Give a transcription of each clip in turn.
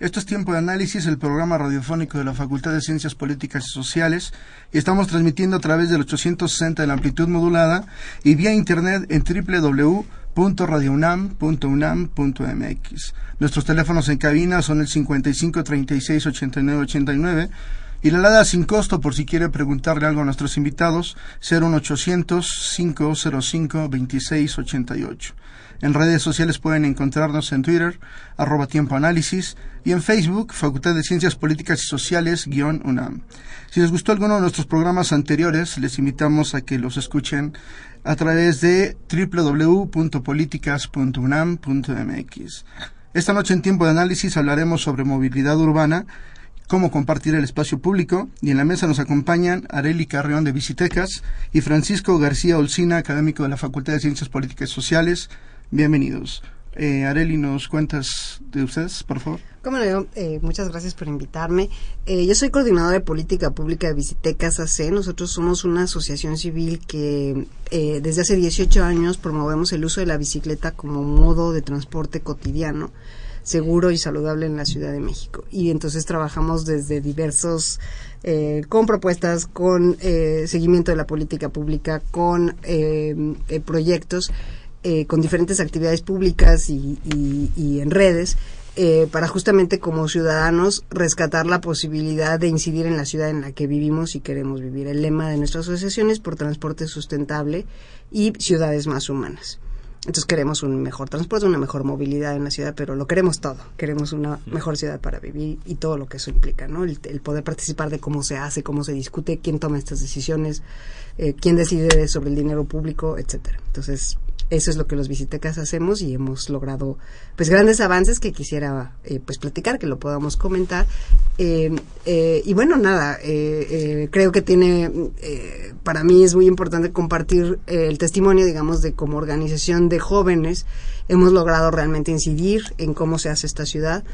Esto es Tiempo de Análisis, el programa radiofónico de la Facultad de Ciencias Políticas y Sociales, y estamos transmitiendo a través del 860 de la amplitud modulada y vía internet en www.radiounam.unam.mx. Nuestros teléfonos en cabina son el 55 36 89 89 y la alada sin costo por si quiere preguntarle algo a nuestros invitados, 01800 505 2688. En redes sociales pueden encontrarnos en Twitter, arroba tiempo análisis, y en Facebook, Facultad de Ciencias Políticas y Sociales, guion UNAM. Si les gustó alguno de nuestros programas anteriores, les invitamos a que los escuchen a través de www.políticas.unam.mx. Esta noche en tiempo de análisis hablaremos sobre movilidad urbana, cómo compartir el espacio público, y en la mesa nos acompañan Areli Carreón de Visitecas y Francisco García Olcina, académico de la Facultad de Ciencias Políticas y Sociales, Bienvenidos. Eh, Areli, ¿nos cuentas de ustedes, por favor? Cómo no, eh, muchas gracias por invitarme. Eh, yo soy coordinadora de política pública de Visitecas AC. Nosotros somos una asociación civil que eh, desde hace 18 años promovemos el uso de la bicicleta como modo de transporte cotidiano seguro y saludable en la Ciudad de México. Y entonces trabajamos desde diversos, eh, con propuestas, con eh, seguimiento de la política pública, con eh, proyectos eh, con diferentes actividades públicas y, en redes eh, para justamente como ciudadanos rescatar la posibilidad de incidir en la ciudad en la que vivimos y queremos vivir. El lema de nuestra asociación es por transporte sustentable y ciudades más humanas. Entonces queremos un mejor transporte, una mejor movilidad en la ciudad, pero lo queremos todo. Queremos una mejor ciudad para vivir y todo lo que eso implica, ¿no? El, poder participar de cómo se hace, cómo se discute, quién toma estas decisiones, eh, quién decide sobre el dinero público, etcétera. Entonces eso es lo que los visitecas hacemos y hemos logrado pues grandes avances que quisiera eh, pues platicar, que lo podamos comentar. Eh, eh, y bueno, nada, creo que tiene, para mí es muy importante compartir el testimonio, digamos, de como organización de jóvenes hemos logrado realmente incidir en cómo se hace esta ciudad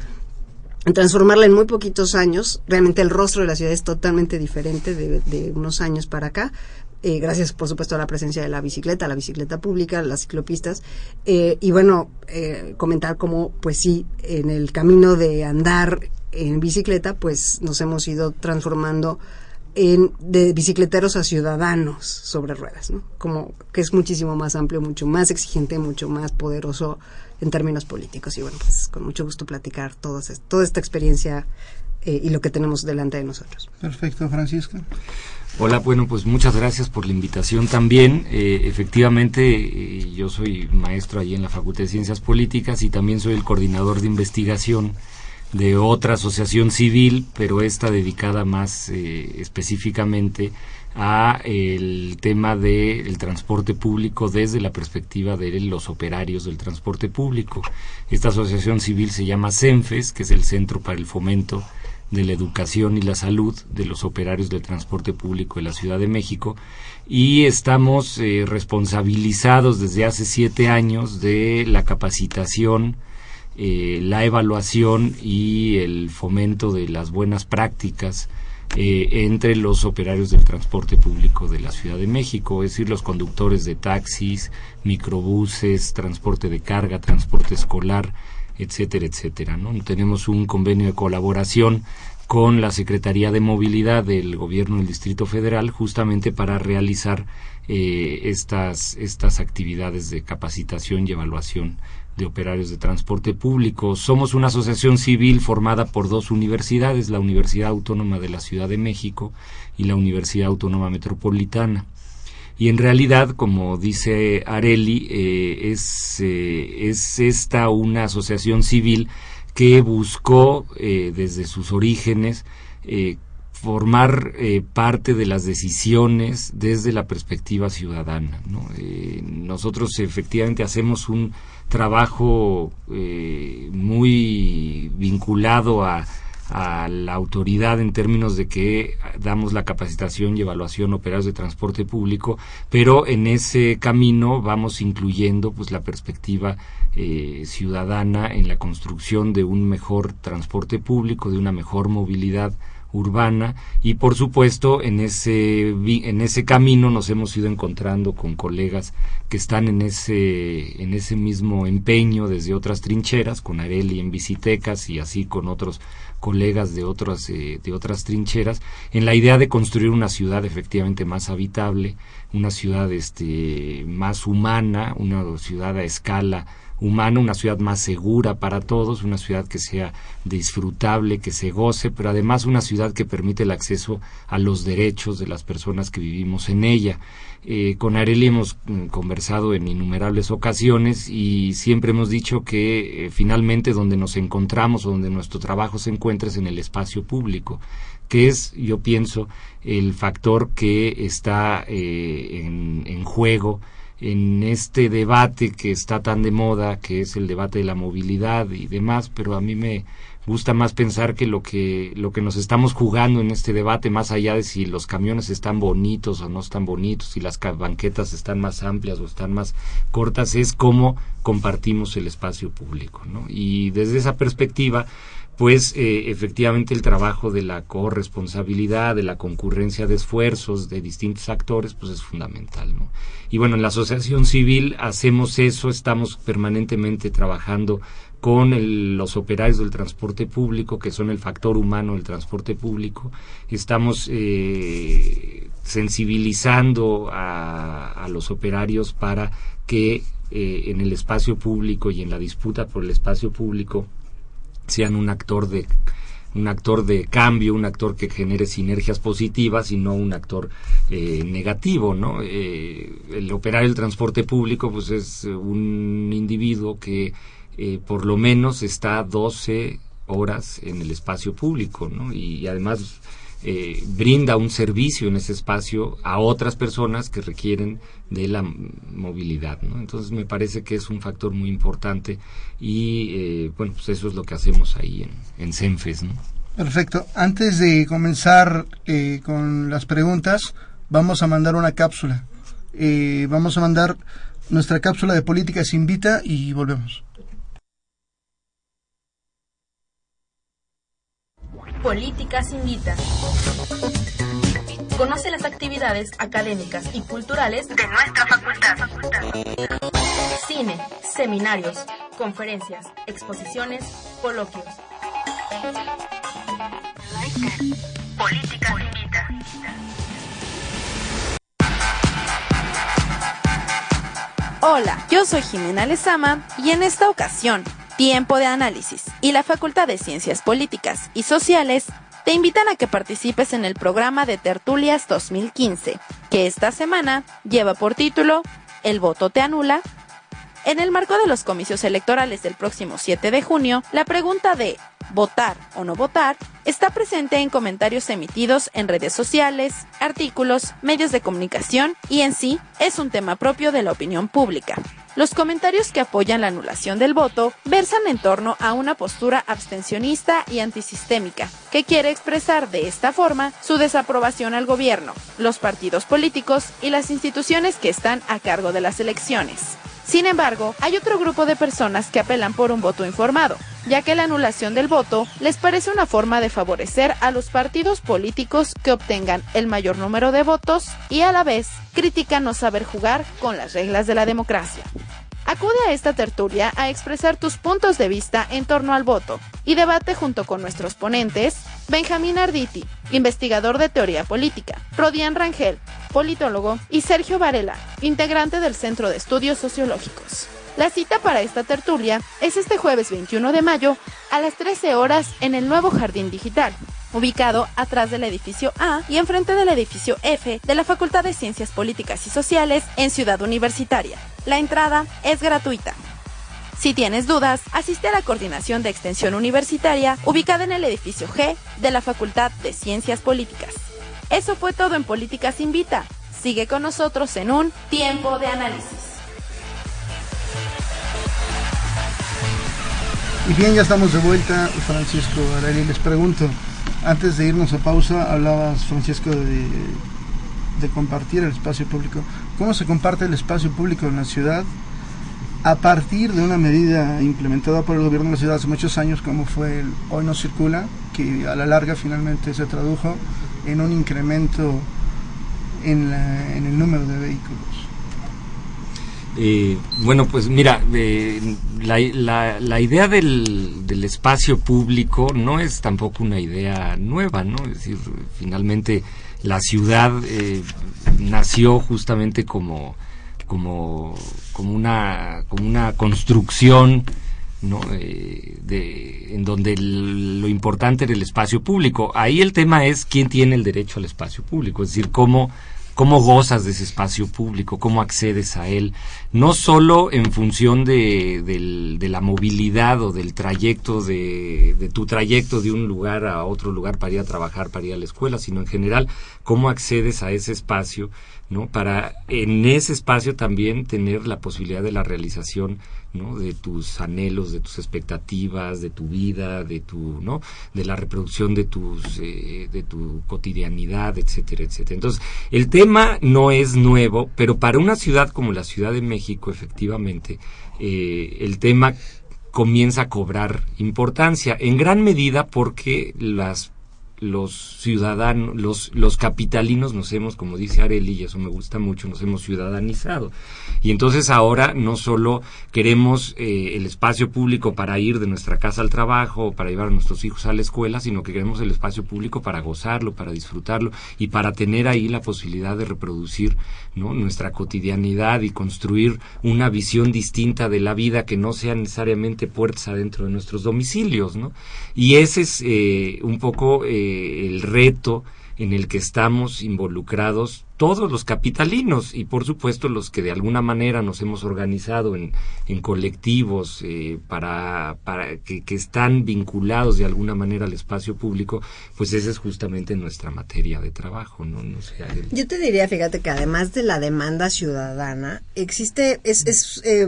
transformarla en muy poquitos años. Realmente el rostro de la ciudad es totalmente diferente de, de, unos años para acá, eh, gracias por supuesto a la presencia de la bicicleta, la bicicleta pública, las ciclopistas, eh, y bueno, eh, comentar cómo, pues sí, en el camino de andar en bicicleta, pues nos hemos ido transformando en, de bicicleteros a ciudadanos sobre ruedas, ¿no? Como que es muchísimo más amplio, mucho más exigente, mucho más poderoso en términos políticos. Y bueno, pues con mucho gusto platicar toda esta experiencia y lo que tenemos delante de nosotros. Perfecto, Francisco. Hola, bueno, pues muchas gracias por la invitación también. Eh, efectivamente, eh, yo soy maestro allí en la Facultad de Ciencias Políticas y también soy el coordinador de investigación de otra asociación civil, pero esta dedicada más eh, específicamente a el tema del transporte público desde la perspectiva de los operarios del transporte público. Esta asociación civil se llama CENFES, que es el Centro para el Fomento de la educación y la salud de los operarios del transporte público de la Ciudad de México. Y estamos eh, responsabilizados desde hace siete años de la capacitación, eh, la evaluación y el fomento de las buenas prácticas eh, entre los operarios del transporte público de la Ciudad de México, es decir, los conductores de taxis, microbuses, transporte de carga, transporte escolar, etcétera, etcétera. ¿no? Tenemos un convenio de colaboración con la Secretaría de Movilidad del Gobierno del Distrito Federal justamente para realizar eh, estas, estas actividades de capacitación y evaluación de operarios de transporte público. Somos una asociación civil formada por dos universidades, la Universidad Autónoma de la Ciudad de México y la Universidad Autónoma Metropolitana. Y en realidad, como dice Areli, eh, es, eh, es esta una asociación civil que buscó eh, desde sus orígenes formar eh, parte de las decisiones desde la perspectiva ciudadana. Nosotros efectivamente hacemos un trabajo muy vinculado a, a, la autoridad en términos de que damos la capacitación y evaluación operarios de transporte público, pero en ese camino vamos incluyendo pues la perspectiva ciudadana en la construcción de un mejor transporte público, de una mejor movilidad urbana y por supuesto en ese en ese camino nos hemos ido encontrando con colegas que están en ese en ese mismo empeño desde otras trincheras con Areli en Visitecas y así con otros colegas de otras eh, de otras trincheras en la idea de construir una ciudad efectivamente más habitable una ciudad este más humana una ciudad a escala humano, una ciudad más segura para todos, una ciudad que sea disfrutable, que se goce, pero además una ciudad que permite el acceso a los derechos de las personas que vivimos en ella. Eh, con Areli hemos mm, conversado en innumerables ocasiones y siempre hemos dicho que eh, finalmente donde nos encontramos o donde nuestro trabajo se encuentra es en el espacio público que es, yo pienso, el factor que está eh, en juego en este debate que está tan de moda, que es el debate de la movilidad y demás, pero a mí me gusta más pensar que lo que lo que nos estamos jugando en este debate más allá de si los camiones están bonitos o no están bonitos, si las banquetas están más amplias o están más cortas es cómo compartimos el espacio público, ¿no? Y desde esa perspectiva pues eh, efectivamente el trabajo de la corresponsabilidad, de la concurrencia de esfuerzos de distintos actores, pues es fundamental, ¿no? Y bueno, en la asociación civil hacemos eso, estamos permanentemente trabajando con los operarios del transporte público, que son el factor humano del transporte público. Estamos eh, sensibilizando a, los operarios para que eh, en el espacio público y en la disputa por el espacio público sean un actor de un actor de cambio, un actor que genere sinergias positivas y no un actor eh, negativo, ¿no? Eh, el operar el transporte público, pues es un individuo que eh, por lo menos está 12 horas en el espacio público, ¿no? y además eh, brinda un servicio en ese espacio a otras personas que requieren de la movilidad. ¿no? Entonces me parece que es un factor muy importante y eh, bueno, pues eso es lo que hacemos ahí en, en CENFES. Perfecto. Antes de comenzar eh, con las preguntas, vamos a mandar una cápsula. vamos a mandar nuestra cápsula de políticas invita y volvemos. Políticas Invita. Conoce las actividades académicas y culturales de nuestra facultad. Cine, seminarios, conferencias, exposiciones, coloquios. Políticas Invita. Hola, yo soy Jimena Lezama y en esta ocasión Tiempo de Análisis y la Facultad de Ciencias Políticas y Sociales te invitan a que participes en el programa de Tertulias 2015, que esta semana lleva por título El voto te anula. En el marco de los comicios electorales del próximo 7 de junio, la pregunta de votar o no votar está presente en comentarios emitidos en redes sociales, artículos, medios de comunicación y en sí es un tema propio de la opinión pública. Los comentarios que apoyan la anulación del voto versan en torno a una postura abstencionista y antisistémica, que quiere expresar de esta forma su desaprobación al gobierno, los partidos políticos y las instituciones que están a cargo de las elecciones. Sin embargo, hay otro grupo de personas que apelan por un voto informado, ya que la anulación del voto les parece una forma de favorecer a los partidos políticos que obtengan el mayor número de votos y a la vez critican no saber jugar con las reglas de la democracia. Acude a esta tertulia a expresar tus puntos de vista en torno al voto y debate junto con nuestros ponentes Benjamín Arditi, investigador de teoría política, Rodian Rangel, politólogo, y Sergio Varela, integrante del Centro de Estudios Sociológicos. La cita para esta tertulia es este jueves 21 de mayo a las 13 horas en el nuevo Jardín Digital, ubicado atrás del edificio A y enfrente del edificio F de la Facultad de Ciencias Políticas y Sociales en Ciudad Universitaria. La entrada es gratuita. Si tienes dudas, asiste a la Coordinación de Extensión Universitaria ubicada en el edificio G de la Facultad de Ciencias Políticas. Eso fue todo en Políticas Invita. Sigue con nosotros en un tiempo de análisis. Y bien, ya estamos de vuelta, Francisco Areli. Les pregunto, antes de irnos a pausa, hablabas, Francisco, de, compartir el espacio público. ¿Cómo se comparte el espacio público en la ciudad a partir de una medida implementada por el gobierno de la ciudad hace muchos años, como fue el Hoy no circula, que a la larga finalmente se tradujo en un incremento en, en el número de vehículos? Eh, bueno, pues mira, eh, la, la, la, idea del, espacio público no es tampoco una idea nueva, ¿no? Es decir, finalmente la ciudad eh, nació justamente como como, una, como una construcción ¿no? Eh, de, en donde lo importante era el espacio público. Ahí el tema es quién tiene el derecho al espacio público, es decir, cómo, cómo gozas de ese espacio público, cómo accedes a él, no solo en función de, de, de la movilidad o del trayecto, de, de, tu trayecto de un lugar a otro lugar para ir a trabajar, para ir a la escuela, sino en general cómo accedes a ese espacio ¿no? Para en ese espacio también tener la posibilidad de la realización, ¿no? De tus anhelos, de tus expectativas, de tu vida, de tu, ¿no? De la reproducción de tus, eh, de tu cotidianidad, etcétera, etcétera. Entonces, el tema no es nuevo, pero para una ciudad como la Ciudad de México, efectivamente, eh, el tema comienza a cobrar importancia, en gran medida porque las los ciudadanos, los, los capitalinos nos hemos, como dice Areli, y eso me gusta mucho, nos hemos ciudadanizado. Y entonces ahora no solo queremos eh, el espacio público para ir de nuestra casa al trabajo, para llevar a nuestros hijos a la escuela, sino que queremos el espacio público para gozarlo, para disfrutarlo y para tener ahí la posibilidad de reproducir nuestra cotidianidad y construir una visión distinta de la vida que no sea necesariamente puertas adentro de nuestros domicilios. ¿no? Y ese es eh, un poco... Eh, el reto en el que estamos involucrados todos los capitalinos y por supuesto los que de alguna manera nos hemos organizado en, en colectivos eh, para, para que, que, están vinculados de alguna manera al espacio público, pues esa es justamente nuestra materia de trabajo, ¿no? no sé, Yo te diría, fíjate que además de la demanda ciudadana, existe, es, es eh,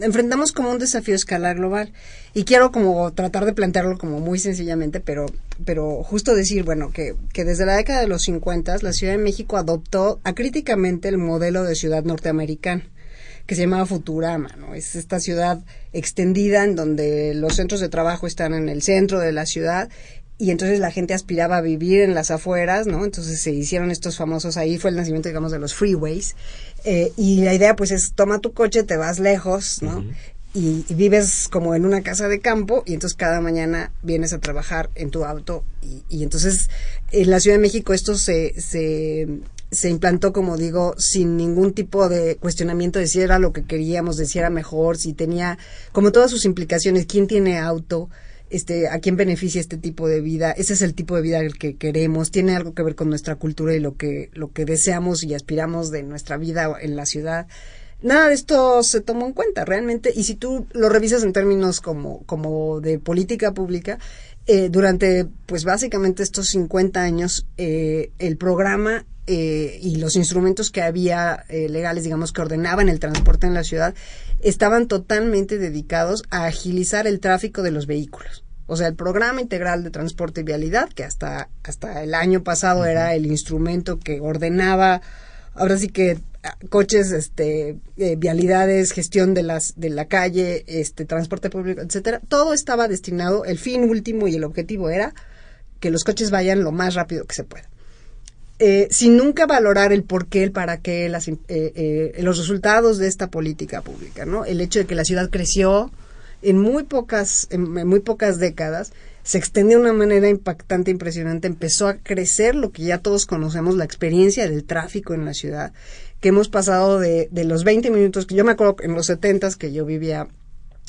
enfrentamos como un desafío a escala global y quiero como tratar de plantearlo como muy sencillamente, pero, pero justo decir, bueno, que, que desde la década de los 50 la Ciudad de México adoptó acríticamente el modelo de ciudad norteamericana que se llamaba Futurama, ¿no? Es esta ciudad extendida en donde los centros de trabajo están en el centro de la ciudad y entonces la gente aspiraba a vivir en las afueras, ¿no? Entonces se hicieron estos famosos, ahí fue el nacimiento, digamos, de los freeways. Eh, y la idea, pues, es toma tu coche, te vas lejos, ¿no? Y, vives como en una casa de campo y entonces cada mañana vienes a trabajar en tu auto y, y entonces en la Ciudad de México esto se, se, se implantó, como digo, sin ningún tipo de cuestionamiento de si era lo que queríamos, de si era mejor, si tenía, como todas sus implicaciones, quién tiene auto, este, a quién beneficia este tipo de vida, ese es el tipo de vida el que queremos, tiene algo que ver con nuestra cultura y lo que, lo que deseamos y aspiramos de nuestra vida en la ciudad. Nada de esto se tomó en cuenta realmente, y si tú lo revisas en términos como, como de política pública, eh, durante, pues básicamente estos 50 años, eh, el programa eh, y los instrumentos que había eh, legales, digamos, que ordenaban el transporte en la ciudad, estaban totalmente dedicados a agilizar el tráfico de los vehículos. O sea, el programa integral de transporte y vialidad, que hasta, hasta el año pasado era el instrumento que ordenaba, ahora sí que coches, este, eh, vialidades, gestión de las, de la calle, este, transporte público, etcétera, todo estaba destinado, el fin último y el objetivo era que los coches vayan lo más rápido que se pueda eh, sin nunca valorar el por qué, el para qué, las, eh, los resultados de esta política pública, ¿no? El hecho de que la ciudad creció en muy pocas, en muy pocas décadas, se extendió de una manera impactante, impresionante, empezó a crecer lo que ya todos conocemos, la experiencia del tráfico en la ciudad, que hemos pasado de, de los 20 minutos, que yo me acuerdo en los 70 que yo vivía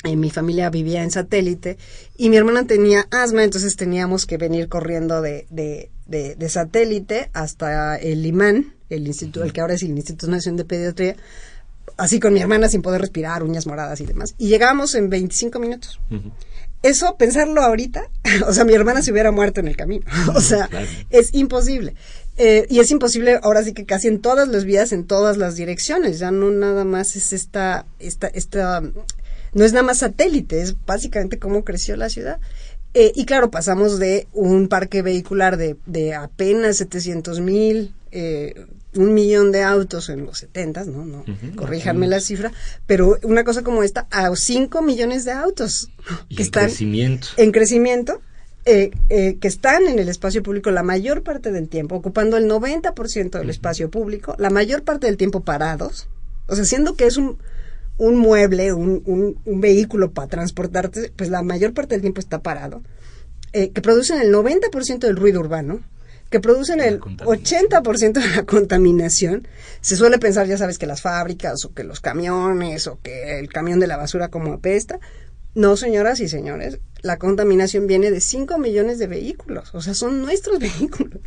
en mi familia vivía en satélite y mi hermana tenía asma, entonces teníamos que venir corriendo de, de, de, satélite hasta el imán, el instituto, el que ahora es el Instituto Nacional de Pediatría, así con mi hermana sin poder respirar, uñas moradas y demás. Y llegamos en 25 minutos. Eso, pensarlo ahorita, o sea, mi hermana se hubiera muerto en el camino. o sea, es imposible. Eh, y es imposible ahora sí que casi en todas las vías, en todas las direcciones. Ya no nada más es esta, esta, esta, no es nada más satélite, es básicamente cómo creció la ciudad. Eh, y claro, pasamos de un parque vehicular de, de apenas 700 mil, eh, un millón de autos en los 70, ¿no? no corríjanme la cifra, pero una cosa como esta, a 5 millones de autos que están crecimiento. en crecimiento. Eh, eh, que están en el espacio público la mayor parte del tiempo, ocupando el 90% del espacio público, la mayor parte del tiempo parados, o sea, siendo que es un, un mueble, un, un, vehículo para transportarte, pues la mayor parte del tiempo está parado, eh, que producen el 90% del ruido urbano, que producen el 80% de la contaminación. Se suele pensar, ya sabes, que las fábricas o que los camiones o que el camión de la basura como apesta. No, señoras y señores, la contaminación viene de 5 millones de vehículos, o sea, son nuestros vehículos.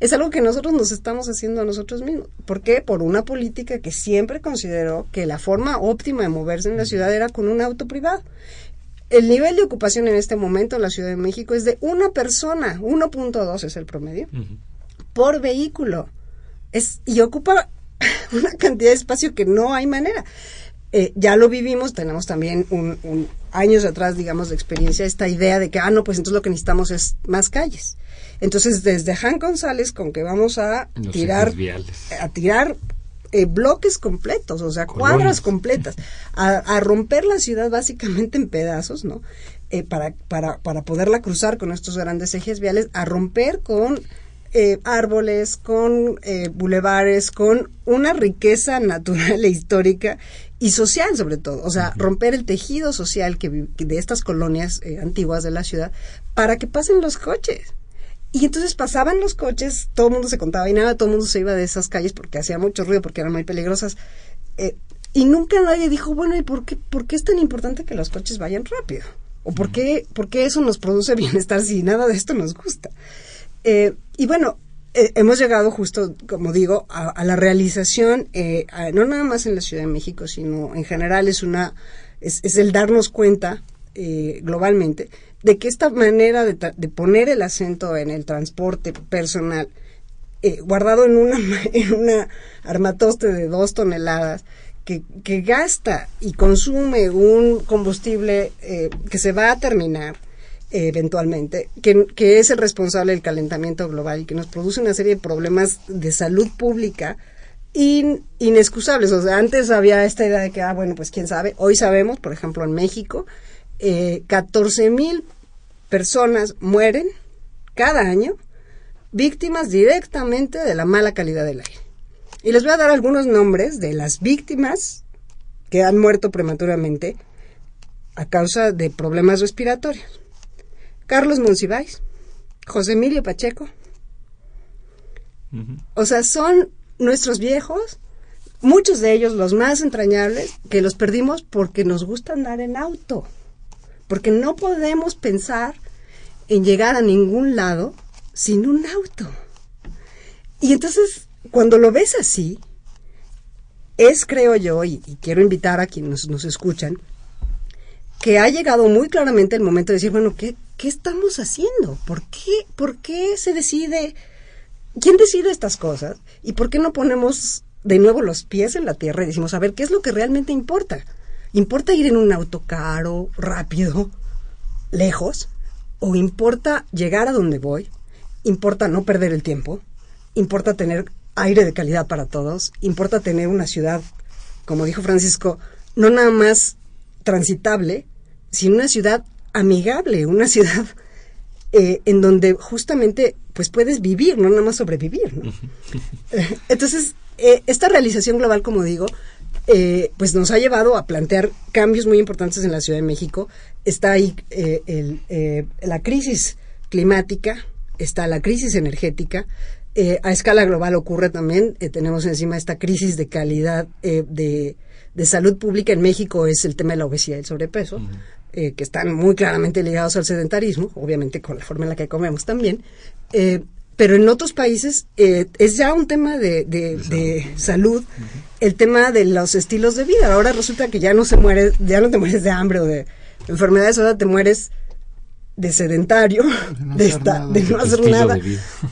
Es algo que nosotros nos estamos haciendo a nosotros mismos. ¿Por qué? Por una política que siempre consideró que la forma óptima de moverse en la ciudad era con un auto privado. El nivel de ocupación en este momento en la Ciudad de México es de una persona, 1.2 es el promedio, por vehículo. Es, y ocupa una cantidad de espacio que no hay manera. Eh, ya lo vivimos, tenemos también un, años atrás, digamos, de experiencia, esta idea de que, ah, no, pues entonces lo que necesitamos es más calles. Entonces, desde Han González, con que vamos a tirar, a tirar eh, bloques completos, o sea, cuadras completas, a, romper la ciudad básicamente en pedazos, ¿no? Eh, para, para, para poderla cruzar con estos grandes ejes viales, a romper con eh, árboles, con bulevares, con una riqueza natural e histórica y social sobre todo, o sea, romper el tejido social que, de estas colonias antiguas de la ciudad para que pasen los coches. Y entonces pasaban los coches, todo el mundo se contaba y nada, todo el mundo se iba de esas calles porque hacía mucho ruido, porque eran muy peligrosas. Eh, y nunca nadie dijo, bueno, ¿y por qué, por qué es tan importante que los coches vayan rápido? ¿O por qué, por qué eso nos produce bienestar si nada de esto nos gusta? Eh, y bueno, eh, hemos llegado justo, como digo, a, la realización, no nada más en la Ciudad de México, sino en general es una, es, es el darnos cuenta globalmente de que esta manera de, poner el acento en el transporte personal, eh, guardado en una, en una armatoste de dos toneladas, que, que gasta y consume un combustible eh, que se va a terminar eh, eventualmente, que, es el responsable del calentamiento global y que nos produce una serie de problemas de salud pública inexcusables. O sea, antes había esta idea de que, ah, bueno, pues quién sabe. Hoy sabemos, por ejemplo, en México, eh, 14 mil personas mueren cada año víctimas directamente de la mala calidad del aire. Y les voy a dar algunos nombres de las víctimas que han muerto prematuramente a causa de problemas respiratorios. Carlos Monsiváis, José Emilio Pacheco. O sea, son nuestros viejos, muchos de ellos los más entrañables, que los perdimos porque nos gusta andar en auto porque no podemos pensar en llegar a ningún lado sin un auto. Y entonces, cuando lo ves así, es, creo yo, y, quiero invitar a quienes nos, escuchan, que ha llegado muy claramente el momento de decir, bueno, ¿qué, qué estamos haciendo? ¿Por qué, ¿Por qué se decide? ¿Quién decide estas cosas? ¿Y por qué no ponemos de nuevo los pies en la tierra y decimos, a ver, ¿qué es lo que realmente importa? ¿Importa ir en un auto caro, rápido, lejos? ¿O importa llegar a donde voy? ¿Importa no perder el tiempo? ¿Importa tener aire de calidad para todos? ¿Importa tener una ciudad, como dijo Francisco, no nada más transitable, sino una ciudad amigable, una ciudad eh, en donde justamente pues puedes vivir, no nada más sobrevivir. Entonces, eh, esta realización global, como digo, eh, pues nos ha llevado a plantear cambios muy importantes en la Ciudad de México. Está ahí eh, eh, la crisis climática, está la crisis energética. a escala global ocurre también, tenemos encima esta crisis de calidad de, salud pública en México, es el tema de la obesidad y el sobrepeso. que están muy claramente ligados al sedentarismo, obviamente con la forma en la que comemos también, pero en otros países es ya un tema de, salud el tema de los estilos de vida. Ahora resulta que ya no se muere, ya no te mueres de hambre o de enfermedades, ahora te mueres de sedentario, de, no hacer nada,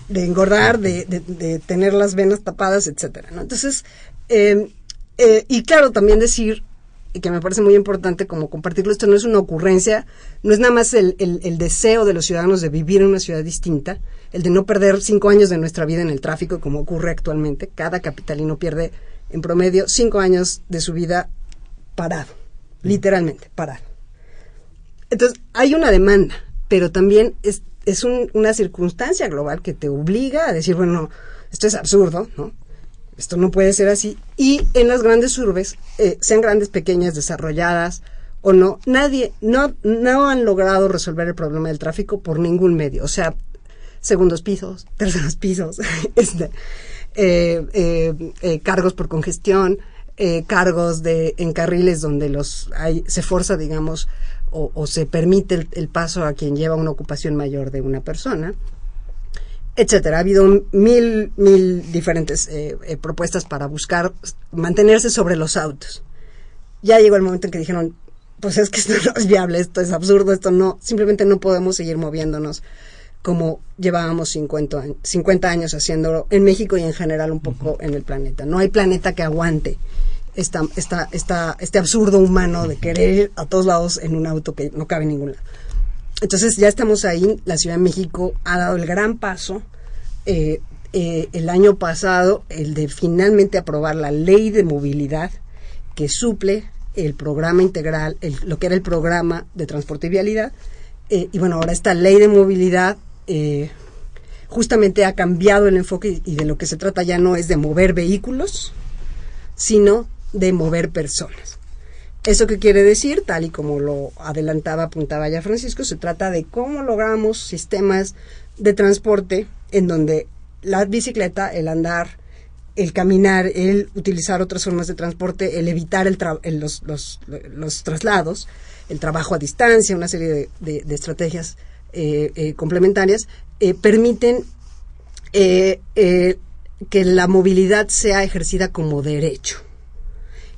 de, engordar, de, tener las venas tapadas, etcétera. ¿no? Entonces, eh, eh, y claro, también decir, y que me parece muy importante como compartirlo, esto no es una ocurrencia, no es nada más el, el, deseo de los ciudadanos de vivir en una ciudad distinta, el de no perder cinco años de nuestra vida en el tráfico, como ocurre actualmente. Cada capitalino pierde en promedio cinco años de su vida parado, literalmente parado. Entonces, hay una demanda, pero también es, es una circunstancia global que te obliga a decir, bueno, esto es absurdo, ¿no? Esto no puede ser así. Y en las grandes urbes, eh, sean grandes, pequeñas, desarrolladas o no, nadie, no, no han logrado resolver el problema del tráfico por ningún medio. O sea, segundos pisos, terceros pisos, este, eh, eh, cargos por congestión, cargos de en carriles donde los hay, se forza, digamos, o, se permite el, paso a quien lleva una ocupación mayor de una persona, etcétera. Ha habido mil, mil diferentes eh, eh, propuestas para buscar mantenerse sobre los autos. Ya llegó el momento en que dijeron, pues es que esto no es viable, esto es absurdo, esto no, simplemente no podemos seguir moviéndonos como llevábamos 50, 50 años haciéndolo en México y en general un poco en el planeta. No hay planeta que aguante esta, esta, esta, este absurdo humano de querer ir a todos lados en un auto que no cabe en ningún lado. Entonces ya estamos ahí, la Ciudad de México ha dado el gran paso eh, eh, el año pasado, el de finalmente aprobar la ley de movilidad que suple el programa integral, lo que era el programa de transporte y vialidad. Eh, y bueno, ahora esta ley de movilidad justamente ha cambiado el enfoque y de lo que se trata ya no es de mover vehículos, sino de mover personas. ¿Eso qué quiere decir? Tal y como lo adelantaba, apuntaba ya Francisco, se trata de cómo logramos sistemas de transporte en donde la bicicleta, el andar, el caminar, el utilizar otras formas de transporte, el evitar el los, los, los, traslados, el trabajo a distancia, una serie de, de, estrategias eh, eh, complementarias, eh, permiten que la movilidad sea ejercida como derecho.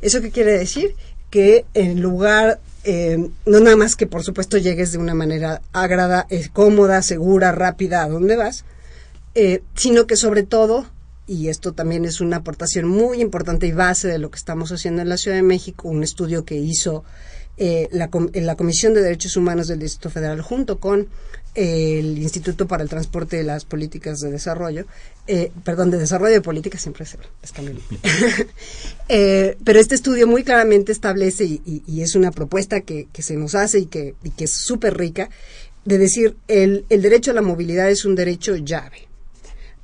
¿Eso qué quiere decir? Que en lugar, eh, no nada más que por supuesto llegues de una manera agrada, eh, cómoda, segura, rápida a donde vas, eh, sino que sobre todo, y esto también es una aportación muy importante y base de lo que estamos haciendo en la Ciudad de México, un estudio que hizo la, la Comisión de Derechos Humanos del Distrito Federal junto con el Instituto para el Transporte de las Políticas de Desarrollo, eh, perdón, de Desarrollo de Políticas, siempre es, es eh, pero este estudio muy claramente establece, y, es una propuesta que, se nos hace y que, que es súper rica, de decir, el, el, derecho a la movilidad es un derecho llave,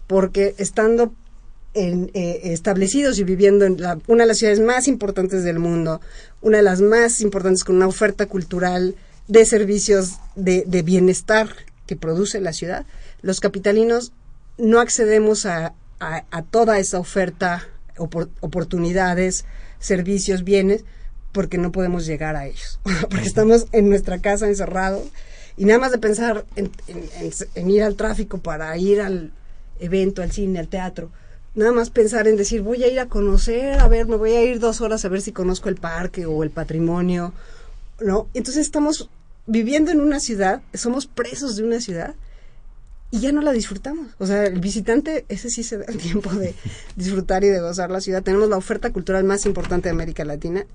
porque estando en, eh, establecidos y viviendo en una de las ciudades más importantes del mundo, una de las más importantes con una oferta cultural, de servicios de, bienestar que produce la ciudad, los capitalinos no accedemos a, a, toda esa oferta, oportunidades, servicios, bienes, porque no podemos llegar a ellos, porque estamos en nuestra casa encerrados y nada más de pensar en, en, ir al tráfico para ir al evento, al cine, al teatro, nada más pensar en decir voy a ir a conocer, a ver, me voy a ir dos horas a ver si conozco el parque o el patrimonio, ¿no? Entonces estamos viviendo en una ciudad, somos presos de una ciudad y ya no la disfrutamos. O sea, el visitante, ese sí se da el tiempo de disfrutar y de gozar la ciudad. Tenemos la oferta cultural más importante de América Latina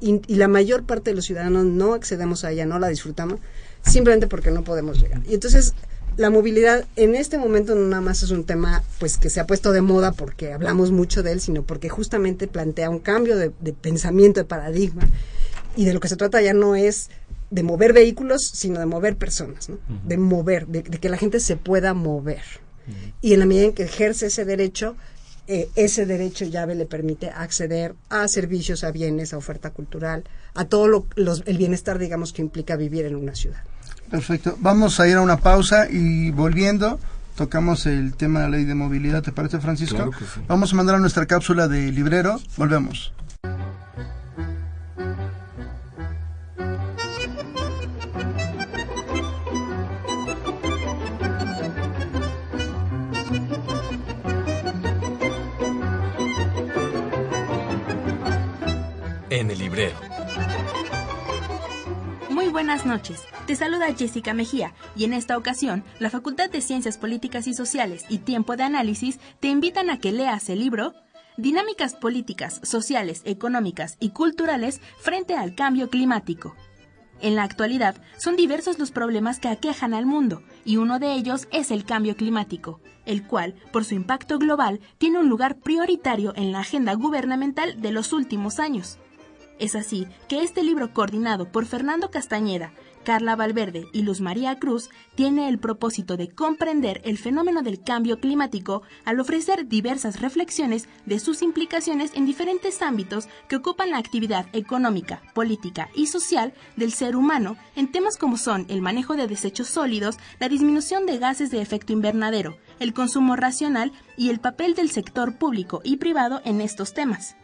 y, la mayor parte de los ciudadanos no accedemos a ella, no la disfrutamos, simplemente porque no podemos llegar. Y entonces la movilidad en este momento no nada más es un tema pues que se ha puesto de moda porque hablamos mucho de él, sino porque justamente plantea un cambio de, de pensamiento, de paradigma. Y de lo que se trata ya no es de mover vehículos, sino de mover personas, ¿no? De mover, de, que la gente se pueda mover. Y en la medida en que ejerce ese derecho, eh, ese derecho llave le permite acceder a servicios, a bienes, a oferta cultural, a todo lo, el bienestar, digamos, que implica vivir en una ciudad. Perfecto. Vamos a ir a una pausa y volviendo tocamos el tema de la ley de movilidad. ¿Te parece, Francisco? Vamos a mandar a nuestra cápsula de librero. Volvemos. en el librero. Buenas noches. Te saluda Jessica Mejía y en esta ocasión la Facultad de Ciencias Políticas y Sociales y Tiempo de Análisis te invitan a que leas el libro Dinámicas políticas, sociales, económicas y culturales frente al cambio climático. En la actualidad son diversos los problemas que aquejan al mundo y uno de ellos es el cambio climático, el cual, por su impacto global, tiene un lugar prioritario en la agenda gubernamental de los últimos años. Es así que este libro coordinado por Fernando Castañeda, Carla Valverde y Luz María Cruz tiene el propósito de comprender el fenómeno del cambio climático al ofrecer diversas reflexiones de sus implicaciones en diferentes ámbitos que ocupan la actividad económica, política y social del ser humano en temas como son el manejo de desechos sólidos, la disminución de gases de efecto invernadero, el consumo racional y el papel del sector público y privado en estos temas.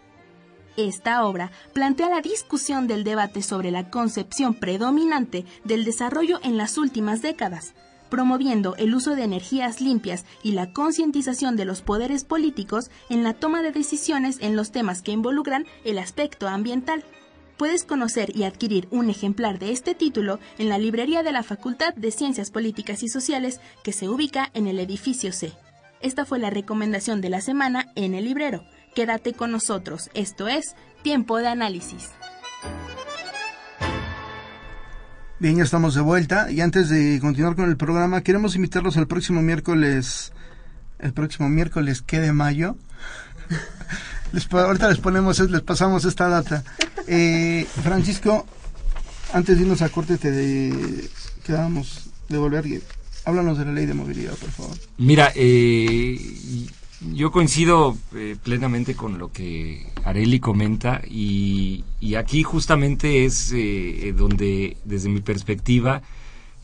Esta obra plantea la discusión del debate sobre la concepción predominante del desarrollo en las últimas décadas, promoviendo el uso de energías limpias y la concientización de los poderes políticos en la toma de decisiones en los temas que involucran el aspecto ambiental. Puedes conocer y adquirir un ejemplar de este título en la librería de la Facultad de Ciencias Políticas y Sociales que se ubica en el edificio C. Esta fue la recomendación de la semana en el librero. Quédate con nosotros, esto es Tiempo de Análisis. Bien, ya estamos de vuelta y antes de continuar con el programa, queremos invitarlos al próximo miércoles, el próximo miércoles, ¿qué de mayo? les, ahorita les ponemos, les pasamos esta data. Eh, Francisco, antes de irnos a corte, te quedábamos de volver. Háblanos de la ley de movilidad, por favor. Mira, eh, yo coincido eh, plenamente con lo que Areli comenta y, aquí justamente es eh, donde, desde mi perspectiva,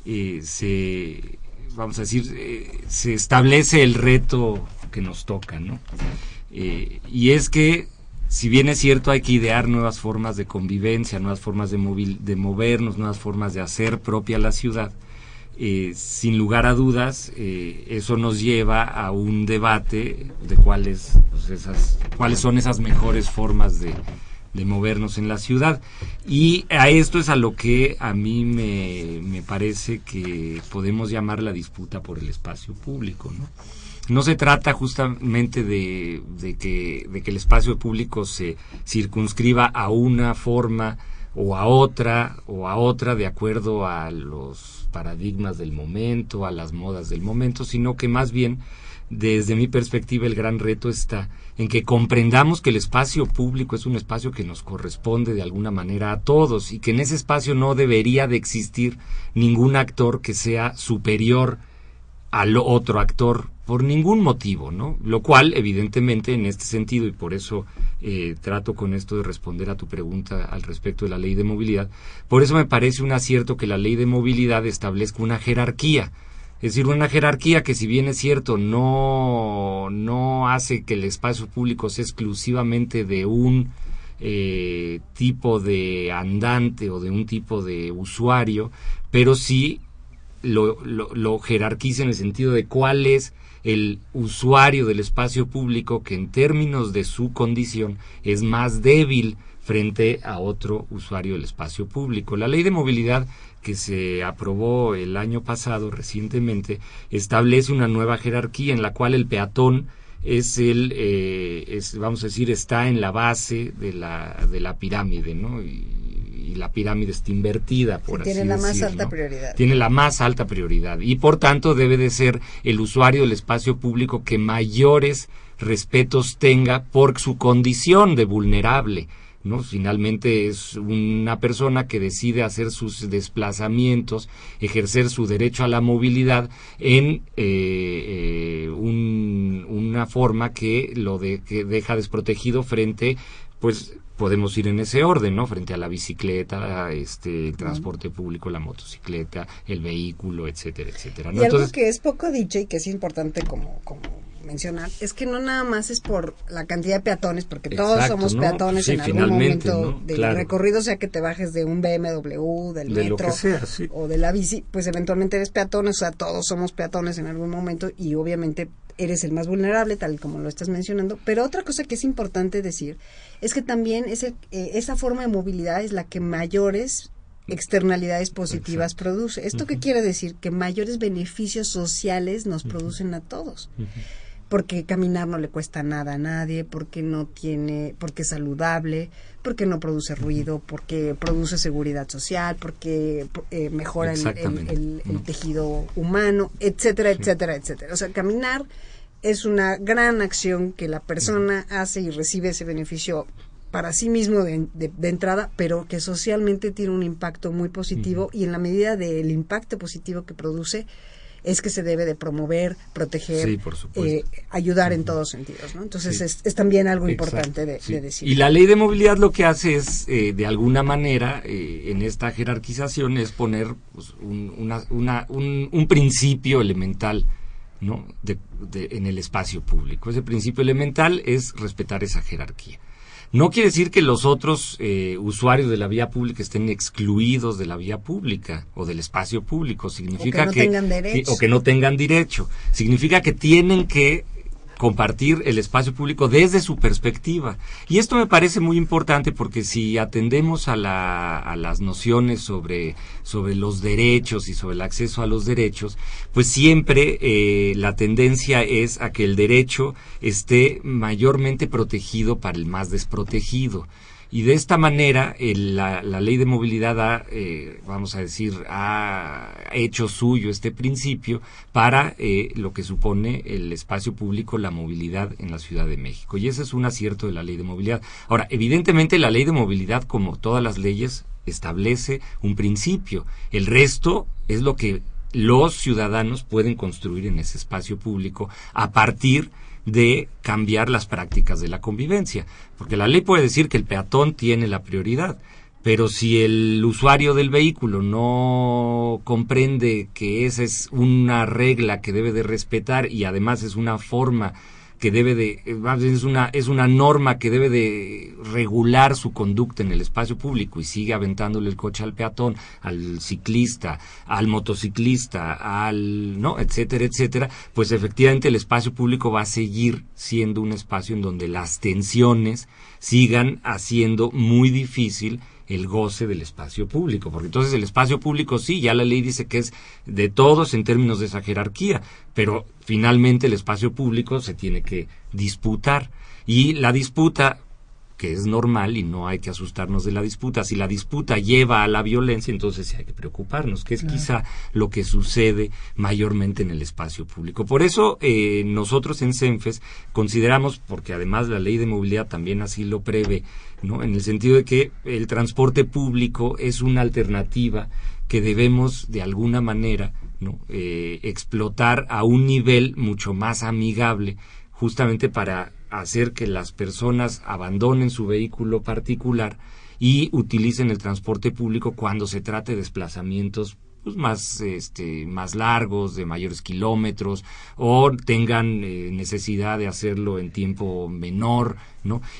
eh, se, vamos a decir, se establece el reto que nos toca, ¿no? y es que, si bien es cierto, hay que idear nuevas formas de convivencia, nuevas formas de, de movernos, nuevas formas de hacer propia la ciudad, eh, sin lugar a dudas, eh, eso nos lleva a un debate de cuáles, pues esas, cuáles son esas mejores formas de, movernos en la ciudad. Y a esto es a lo que a mí me, me parece que podemos llamar la disputa por el espacio público. ¿no? no se trata justamente de, de, que, de que el espacio público se circunscriba a una forma o a otra o a otra de acuerdo a paradigmas del momento, a las modas del momento, sino que más bien desde mi perspectiva el gran reto está en que comprendamos que el espacio público es un espacio que nos corresponde de alguna manera a todos y que en ese espacio no debería de existir ningún actor que sea superior al otro actor por ningún motivo, ¿no? Lo cual, evidentemente, en este sentido, y por eso eh, trato con esto de responder a tu pregunta al respecto de la ley de movilidad, por eso me parece un acierto que la ley de movilidad establezca una jerarquía. Es decir, una jerarquía que si bien es cierto no, no hace que el espacio público sea exclusivamente de un eh, tipo de andante o de un tipo de usuario, pero sí lo, lo, lo jerarquiza en el sentido de cuál es el usuario del espacio público que en términos de su condición es más débil frente a otro usuario del espacio público. La ley de movilidad que se aprobó el año pasado recientemente establece una nueva jerarquía en la cual el peatón es el, eh, vamos a decir, está en la base de la, de la pirámide, ¿no? Y, la pirámide está invertida, por sí, así Tiene la más alta prioridad. Tiene la más alta prioridad. Y por tanto debe de ser el usuario del espacio público que mayores respetos tenga por su condición de vulnerable. ¿no? Finalmente es una persona que decide hacer sus desplazamientos, ejercer su derecho a la movilidad en eh, eh, una forma que lo de, que deja desprotegido frente pues podemos ir en ese orden, ¿no? Frente a la bicicleta, este, el transporte público, la motocicleta, el vehículo, etcétera, etcétera. Y algo que es poco dicho y que es importante como, como mencionar es que no nada más es por la cantidad de peatones, porque todos somos peatones en algún momento del recorrido, sea que te bajes de un BMW, del metro o de la bici, pues eventualmente eres peatón, o sea, todos somos peatones en algún momento y obviamente eres el más vulnerable, tal como lo estás mencionando. Pero otra cosa que es importante decir es que también ese, eh, esa forma de movilidad es la que mayores externalidades positivas produce. ¿Esto qué quiere decir? Que mayores beneficios sociales nos producen a todos. Porque caminar no le cuesta nada a nadie, porque no tiene, porque es saludable, porque no produce ruido, porque produce seguridad social, porque eh, mejora el, tejido humano, etcétera, etcétera, etcétera. O sea, caminar es una gran acción que la persona hace y recibe ese beneficio para sí mismo de, entrada, pero que socialmente tiene un impacto muy positivo y en la medida del impacto positivo que produce es que se debe de promover, proteger, eh, ayudar en todos sentidos. ¿no? Entonces es, también algo importante de, decir. Y la ley de movilidad lo que hace es, eh, de alguna manera, eh, en esta jerarquización, es poner pues, un, un, principio elemental ¿no? en el espacio público. Ese principio elemental es respetar esa jerarquía. No quiere decir que los otros eh, usuarios de la vía pública estén excluidos de la vía pública o del espacio público. Significa o que, tengan derecho. o que no tengan derecho. Significa que tienen que compartir el espacio público desde su perspectiva. Y esto me parece muy importante porque si atendemos a, la, a las nociones sobre, sobre los derechos y sobre el acceso a los derechos, pues siempre eh, la tendencia es a que el derecho esté mayormente protegido para el más desprotegido. Y de esta manera, la, ley de movilidad ha, eh, vamos a decir, ha hecho suyo este principio para eh, lo que supone el espacio público, la movilidad en la Ciudad de México. Y ese es un acierto de la ley de movilidad. Ahora, evidentemente la ley de movilidad, como todas las leyes, establece un principio. El resto es lo que los ciudadanos pueden construir en ese espacio público a partir de cambiar las prácticas de la convivencia. Porque la ley puede decir que el peatón tiene la prioridad, pero si el usuario del vehículo no comprende que esa es una regla que debe de respetar y además es una forma que debe de, es una, es una norma que debe de regular su conducta en el espacio público y sigue aventándole el coche al peatón, al ciclista, al motociclista, al, ¿no? etcétera, etcétera, pues efectivamente el espacio público va a seguir siendo un espacio en donde las tensiones sigan haciendo muy difícil el goce del espacio público, porque entonces el espacio público sí, ya la ley dice que es de todos en términos de esa jerarquía, pero finalmente el espacio público se tiene que disputar. Y la disputa que es normal y no hay que asustarnos de la disputa. Si la disputa lleva a la violencia, entonces sí hay que preocuparnos, que es quizá lo que sucede mayormente en el espacio público. Por eso eh, nosotros en CENFES consideramos, porque además la ley de movilidad también así lo prevé, ¿no? en el sentido de que el transporte público es una alternativa que debemos de alguna manera ¿no? Eh, explotar a un nivel mucho más amigable justamente para hacer que las personas abandonen su vehículo particular y utilicen el transporte público cuando se trate de desplazamientos pues, más, este, más largos, de mayores kilómetros, o tengan eh, necesidad de hacerlo en tiempo menor,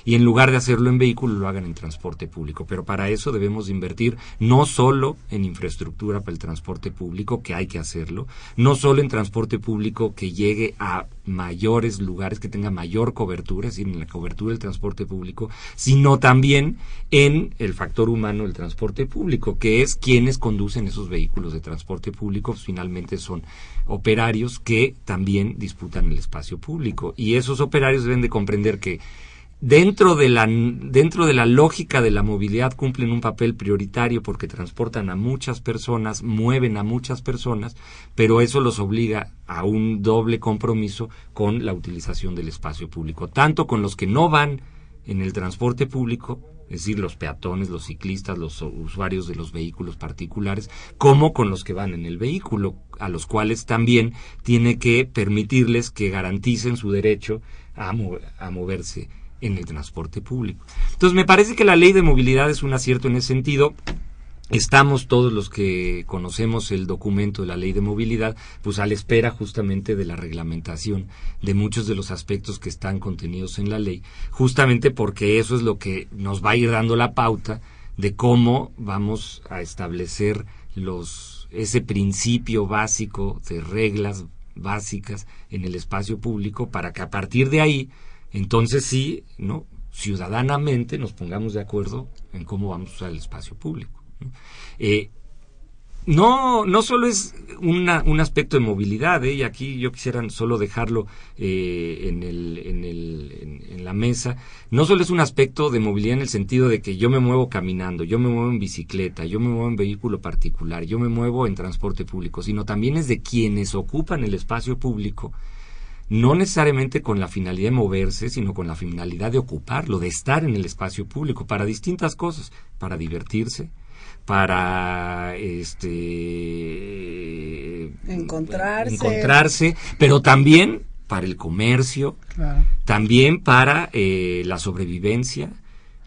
Y en lugar de hacerlo en vehículo, lo hagan en transporte público. Pero para eso debemos invertir no solo en infraestructura para el transporte público, que hay que hacerlo, no solo en transporte público que llegue a mayores lugares, que tenga mayor cobertura, es decir, en la cobertura del transporte público, sino también en el factor humano del transporte público, que es quienes conducen esos vehículos de transporte público finalmente son operarios que también disputan el espacio público. Y esos operarios deben de comprender que dentro de la dentro de la lógica de la movilidad cumplen un papel prioritario porque transportan a muchas personas, mueven a muchas personas, pero eso los obliga a un doble compromiso con la utilización del espacio público, tanto con los que no van en el transporte público es decir, los peatones, los ciclistas, los usuarios de los vehículos particulares, como con los que van en el vehículo, a los cuales también tiene que permitirles que garanticen su derecho a, a moverse en el transporte público. Entonces, me parece que la ley de movilidad es un acierto en ese sentido Estamos todos los que conocemos el documento de la ley de movilidad, pues a la espera justamente de la reglamentación de muchos de los aspectos que están contenidos en la ley, justamente porque eso es lo que nos va a ir dando la pauta de cómo vamos a establecer los ese principio básico de reglas básicas en el espacio público para que a partir de ahí, entonces sí, ¿no? ciudadanamente nos pongamos de acuerdo en cómo vamos a usar el espacio público. ¿no? Eh, no, solo es una, un aspecto de movilidad, ¿eh? y aquí yo quisiera solo dejarlo eh, en, la mesa, no solo es un aspecto de movilidad en el sentido de que yo me muevo caminando, yo me muevo en bicicleta, yo me muevo en vehículo particular, yo me muevo en transporte público, sino también es de quienes ocupan el espacio público, no necesariamente con la finalidad de moverse, sino con la finalidad de ocuparlo, de estar en el espacio público, para distintas cosas, para divertirse, para este encontrarse, encontrarse pero también para el comercio, Claro. también para eh, la sobrevivencia,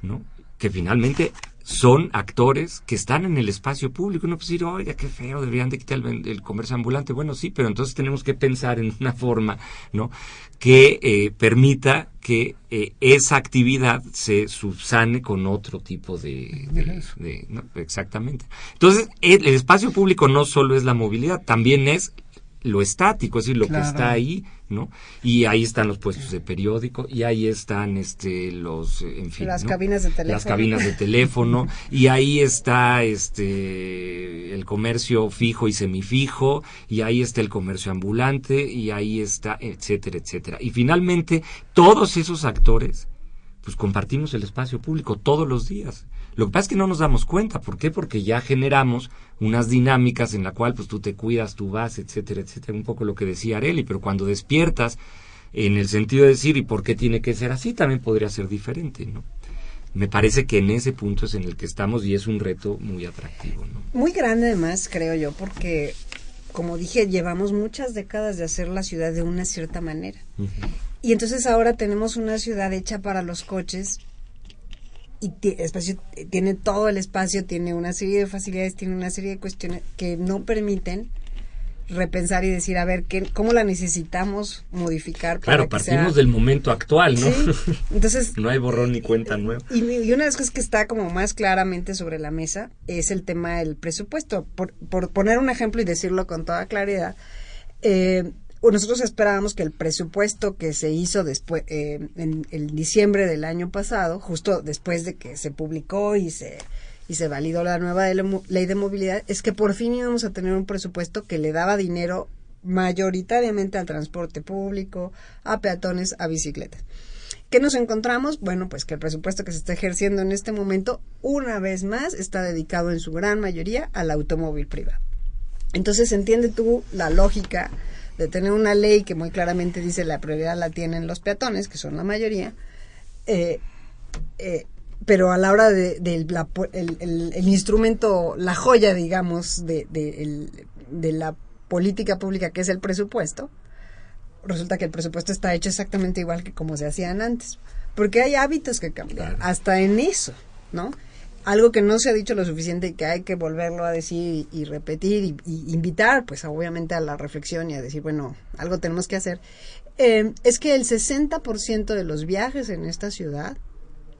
¿no? Que finalmente son actores que están en el espacio público. Uno puede decir, oiga, qué feo, deberían de quitar el, el, comercio ambulante. Bueno, sí, pero entonces tenemos que pensar en una forma, ¿no? Que eh, permita que eh, esa actividad se subsane con otro tipo de... de, de ¿no? Exactamente. Entonces, el, el, espacio público no solo es la movilidad, también es lo estático, es decir, lo claro. que está ahí, ¿no? Y ahí están los puestos de periódico, y ahí están este los en fin, las ¿no? cabinas de teléfono. Las cabinas de teléfono y ahí está este el comercio fijo y semifijo, y ahí está el comercio ambulante y ahí está etcétera, etcétera. Y finalmente todos esos actores pues compartimos el espacio público todos los días. Lo que pasa es que no nos damos cuenta. ¿Por qué? Porque ya generamos unas dinámicas en la cual pues tú te cuidas, tú vas, etcétera, etcétera. Un poco lo que decía Areli, pero cuando despiertas en el sentido de decir, ¿y por qué tiene que ser así? También podría ser diferente, ¿no? Me parece que en ese punto es en el que estamos y es un reto muy atractivo, ¿no? Muy grande además, creo yo, porque como dije, llevamos muchas décadas de hacer la ciudad de una cierta manera. Uh -huh. Y entonces ahora tenemos una ciudad hecha para los coches y espacio, tiene todo el espacio, tiene una serie de facilidades, tiene una serie de cuestiones que no permiten repensar y decir, a ver, ¿qué, ¿cómo la necesitamos modificar? Claro, partimos sea... del momento actual, ¿no? Sí, entonces... no hay borrón ni cuenta nueva. Y, y, una de las cosas que está como más claramente sobre la mesa es el tema del presupuesto. Por, por poner un ejemplo y decirlo con toda claridad, eh, nosotros esperábamos que el presupuesto que se hizo después eh, en, en, diciembre del año pasado, justo después de que se publicó y se y se validó la nueva ley de movilidad, es que por fin íbamos a tener un presupuesto que le daba dinero mayoritariamente al transporte público, a peatones, a bicicletas. ¿Qué nos encontramos? Bueno, pues que el presupuesto que se está ejerciendo en este momento, una vez más, está dedicado en su gran mayoría al automóvil privado. Entonces, entiende tú la lógica de tener una ley que muy claramente dice la prioridad la tienen los peatones, que son la mayoría, eh, eh, pero a la hora de, de la, el, el, el, instrumento, la joya, digamos, de, de, el, de, la política pública, que es el presupuesto, resulta que el presupuesto está hecho exactamente igual que como se hacían antes, porque hay hábitos que cambiar, claro. hasta en eso, ¿no? Algo que no se ha dicho lo suficiente y que hay que volverlo a decir y, y repetir y, y, invitar, pues obviamente a la reflexión y a decir, bueno, algo tenemos que hacer, eh, es que el 60% de los viajes en esta ciudad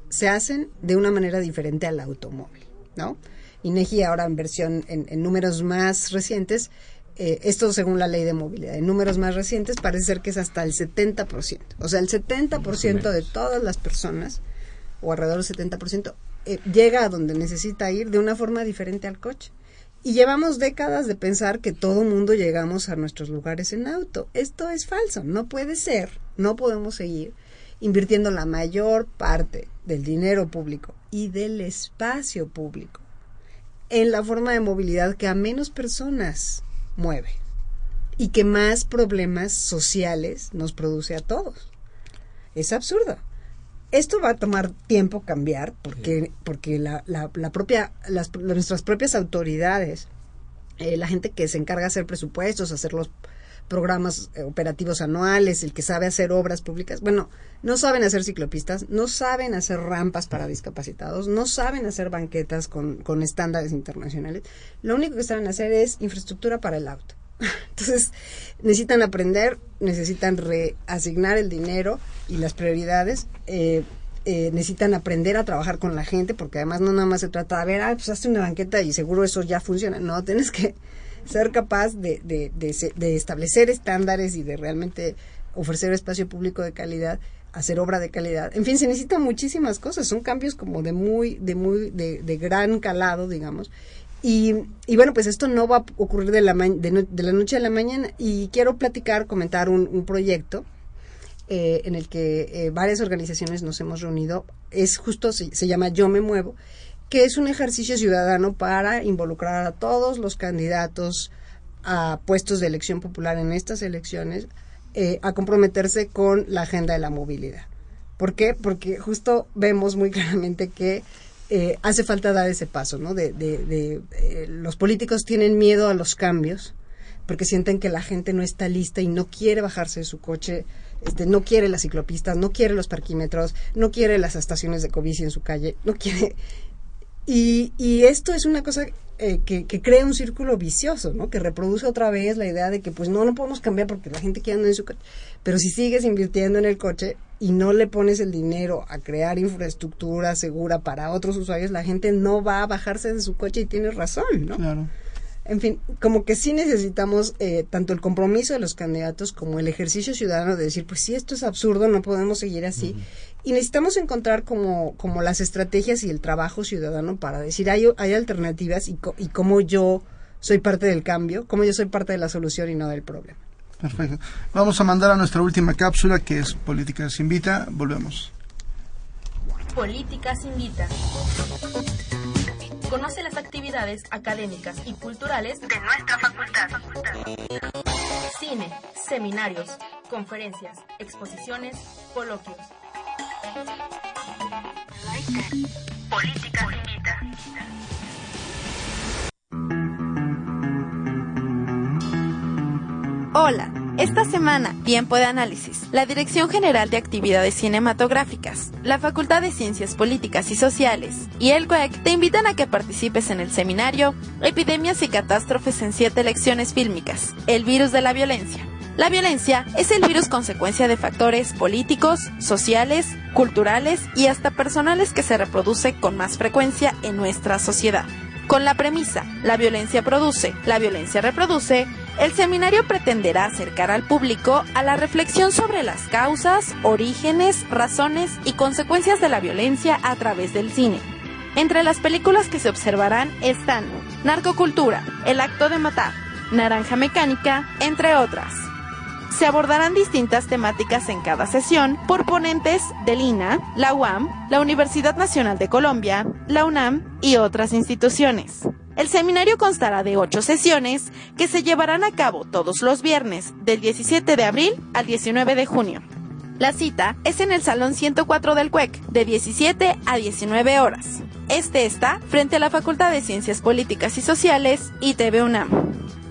se hacen de una manera diferente al automóvil, ¿no? INEGI ahora en versión, en, en números más recientes, eh, esto según la ley de movilidad, en números más recientes parece ser que es hasta el 70%, o sea, el 70% de todas las personas, o alrededor del 70%, eh, llega a donde necesita ir de una forma diferente al coche. Y llevamos décadas de pensar que todo mundo llegamos a nuestros lugares en auto. Esto es falso, no puede ser, no podemos seguir invirtiendo la mayor parte del dinero público y del espacio público en la forma de movilidad que a menos personas mueve y que más problemas sociales nos produce a todos. Es absurdo. Esto va a tomar tiempo cambiar porque, porque la, la, la propia, las, nuestras propias autoridades, eh, la gente que se encarga de hacer presupuestos, hacer los programas operativos anuales, el que sabe hacer obras públicas, bueno, no saben hacer ciclopistas, no saben hacer rampas para discapacitados, no saben hacer banquetas con, con estándares internacionales. Lo único que saben hacer es infraestructura para el auto. Entonces, necesitan aprender, necesitan reasignar el dinero y las prioridades. Eh, eh, necesitan aprender a trabajar con la gente, porque además no nada más se trata de ver, ah, pues hazte una banqueta y seguro eso ya funciona. No, tienes que ser capaz de, de, de, establecer estándares y de realmente ofrecer espacio público de calidad, hacer obra de calidad. En fin, se necesitan muchísimas cosas, son cambios como de muy, de muy, de, de gran calado, digamos. Y, y, bueno, pues esto no va a ocurrir de la, de, la noche a la mañana. Y quiero platicar, comentar un, un proyecto eh, en el que eh, varias organizaciones nos hemos reunido. Es justo, se, se, llama Yo Me Muevo, que es un ejercicio ciudadano para involucrar a todos los candidatos a puestos de elección popular en estas elecciones eh, a comprometerse con la agenda de la movilidad. ¿Por qué? Porque justo vemos muy claramente que eh, hace falta dar ese paso, ¿no? De, de, eh, los políticos tienen miedo a los cambios porque sienten que la gente no está lista y no quiere bajarse de su coche, este, no quiere las ciclopistas, no quiere los parquímetros, no quiere las estaciones de cobici en su calle, no quiere y, y esto es una cosa eh, que, que, crea un círculo vicioso, ¿no? Que reproduce otra vez la idea de que pues no, no podemos cambiar porque la gente quiere andar en su coche. Pero si sigues invirtiendo en el coche y no le pones el dinero a crear infraestructura segura para otros usuarios, la gente no va a bajarse de su coche y tiene razón, ¿no? Claro en fin, como que sí necesitamos eh, tanto el compromiso de los candidatos como el ejercicio ciudadano de decir, pues sí, esto es absurdo, no podemos seguir así. Y necesitamos encontrar como, como las estrategias y el trabajo ciudadano para decir, hay, hay alternativas y, y cómo yo soy parte del cambio, cómo yo soy parte de la solución y no del problema. Perfecto. Vamos a mandar a nuestra última cápsula que es Políticas Invita. Volvemos. Políticas Invita. Conoce las actividades académicas y culturales de nuestra facultad. Cine, seminarios, conferencias, exposiciones, coloquios. Políticas invita. Hola. Esta semana, Tiempo de Análisis, la Dirección General de Actividades Cinematográficas, la Facultad de Ciencias Políticas y Sociales y el CUEC te invitan a que participes en el seminario Epidemias y Catástrofes en siete lecciones fílmicas, el virus de la violencia. La violencia es el virus consecuencia de factores políticos, sociales, culturales y hasta personales que se reproduce con más frecuencia en nuestra sociedad. Con la premisa, la violencia produce, la violencia reproduce, el seminario pretenderá acercar al público a la reflexión sobre las causas, orígenes, razones y consecuencias de la violencia a través del cine. Entre las películas que se observarán están Narcocultura, El acto de matar, Naranja Mecánica, entre otras. Se abordarán distintas temáticas en cada sesión por ponentes del INA, la UAM, la Universidad Nacional de Colombia, la UNAM y otras instituciones. El seminario constará de ocho sesiones que se llevarán a cabo todos los viernes, del 17 de abril al 19 de junio. La cita es en el Salón 104 del CUEC, de 17 a 19 horas. Este está frente a la Facultad de Ciencias Políticas y Sociales y TV UNAM.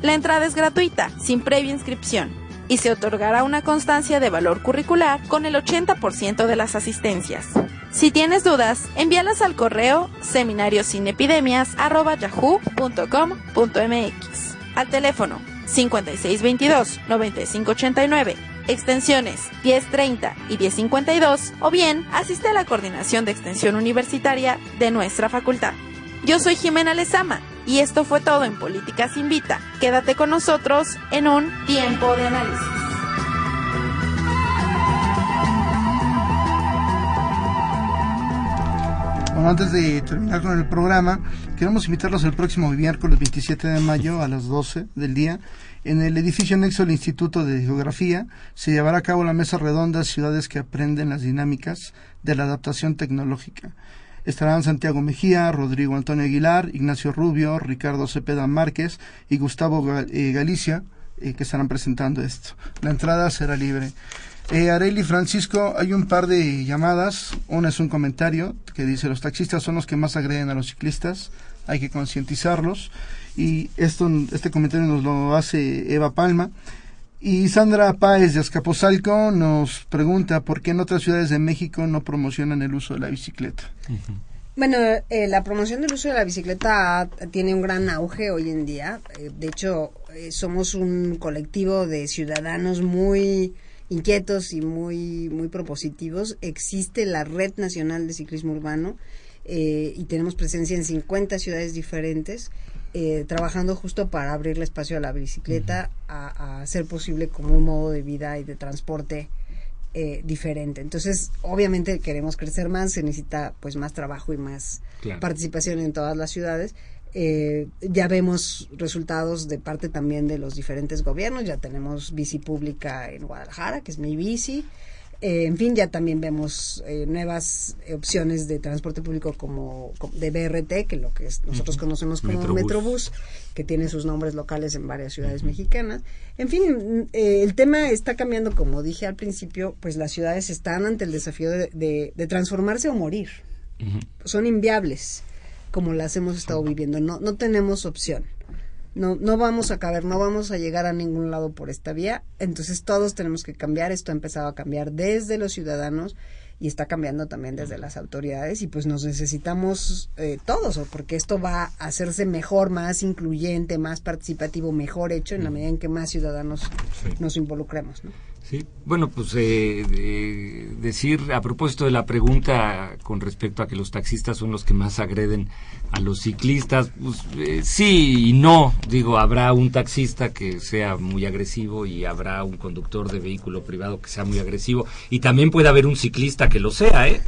La entrada es gratuita, sin previa inscripción, y se otorgará una constancia de valor curricular con el 80% de las asistencias. Si tienes dudas, envíalas al correo seminariosinepidemias.yahoo.com.mx al teléfono 5622-9589, extensiones 1030 y 1052 o bien asiste a la coordinación de extensión universitaria de nuestra facultad. Yo soy Jimena Lezama y esto fue todo en Políticas Invita. Quédate con nosotros en un tiempo de análisis. Antes de terminar con el programa, queremos invitarlos el próximo miércoles 27 de mayo a las 12 del día. En el edificio anexo del Instituto de Geografía se llevará a cabo la mesa redonda Ciudades que aprenden las dinámicas de la adaptación tecnológica. Estarán Santiago Mejía, Rodrigo Antonio Aguilar, Ignacio Rubio, Ricardo Cepeda Márquez y Gustavo eh, Galicia, eh, que estarán presentando esto. La entrada será libre. Eh, Francisco, hay un par de llamadas. Una es un comentario que dice los taxistas son los que más agreden a los ciclistas, hay que concientizarlos. Y esto, este comentario nos lo hace Eva Palma. Y Sandra Páez de Azcapotzalco nos pregunta por qué en otras ciudades de México no promocionan el uso de la bicicleta. Bueno, eh, la promoción del uso de la bicicleta tiene un gran auge hoy en día. Eh, de hecho, eh, somos un colectivo de ciudadanos muy inquietos y muy, muy propositivos. Existe la Red Nacional de Ciclismo Urbano eh, y tenemos presencia en 50 ciudades diferentes. eh, trabajando justo para abrirle espacio a la bicicleta, a, hacer posible como un modo de vida y de transporte eh, diferente. Entonces, obviamente queremos crecer más, se necesita pues más trabajo y más participación en todas las ciudades. Eh, ya vemos resultados de parte también de los diferentes gobiernos, ya tenemos bici pública en Guadalajara, que es mi bici, eh, en fin, ya también vemos eh, nuevas opciones de transporte público como, de BRT, que lo que nosotros conocemos como Metrobús. que tiene sus nombres locales en varias ciudades mexicanas. En fin, eh, el tema está cambiando, como dije al principio, pues las ciudades están ante el desafío de, transformarse o morir. Son inviables, como las hemos estado viviendo. No, no tenemos opción no, no vamos a caber, no vamos a llegar a ningún lado por esta vía. Entonces todos tenemos que cambiar. Esto ha empezado a cambiar desde los ciudadanos y está cambiando también desde las autoridades y pues nos necesitamos eh, todos porque esto va a hacerse mejor, más incluyente, más participativo, mejor hecho en la medida en que más ciudadanos nos involucremos. ¿no? Sí, bueno, pues eh, decir a propósito de la pregunta con respecto a que los taxistas son los que más agreden a los ciclistas, pues eh, sí y no. Digo, habrá un taxista que sea muy agresivo y habrá un conductor de vehículo privado que sea muy agresivo y también puede haber un ciclista que lo sea, ¿eh?